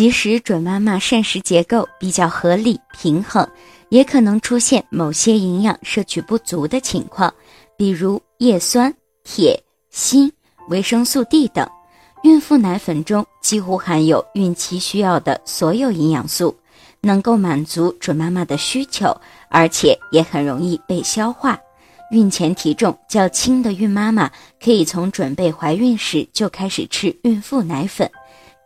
即使准妈妈膳食结构比较合理平衡，也可能出现某些营养摄取不足的情况，比如叶酸、铁、锌、维生素 D 等。孕妇奶粉中几乎含有孕期需要的所有营养素，能够满足准妈妈的需求，而且也很容易被消化。孕前体重较轻的孕妈妈可以从准备怀孕时就开始吃孕妇奶粉，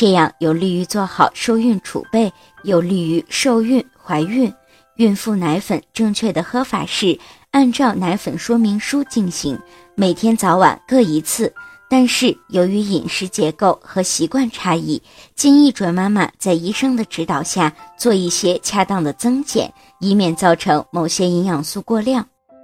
这样有利于做好受孕储备，有利于受孕怀孕。孕妇奶粉正确的喝法是按照奶粉说明书进行，每天早晚各一次。但是由于饮食结构和习惯差异，建议准妈妈在医生的指导下做一些恰当的增减，以免造成某些营养素过量。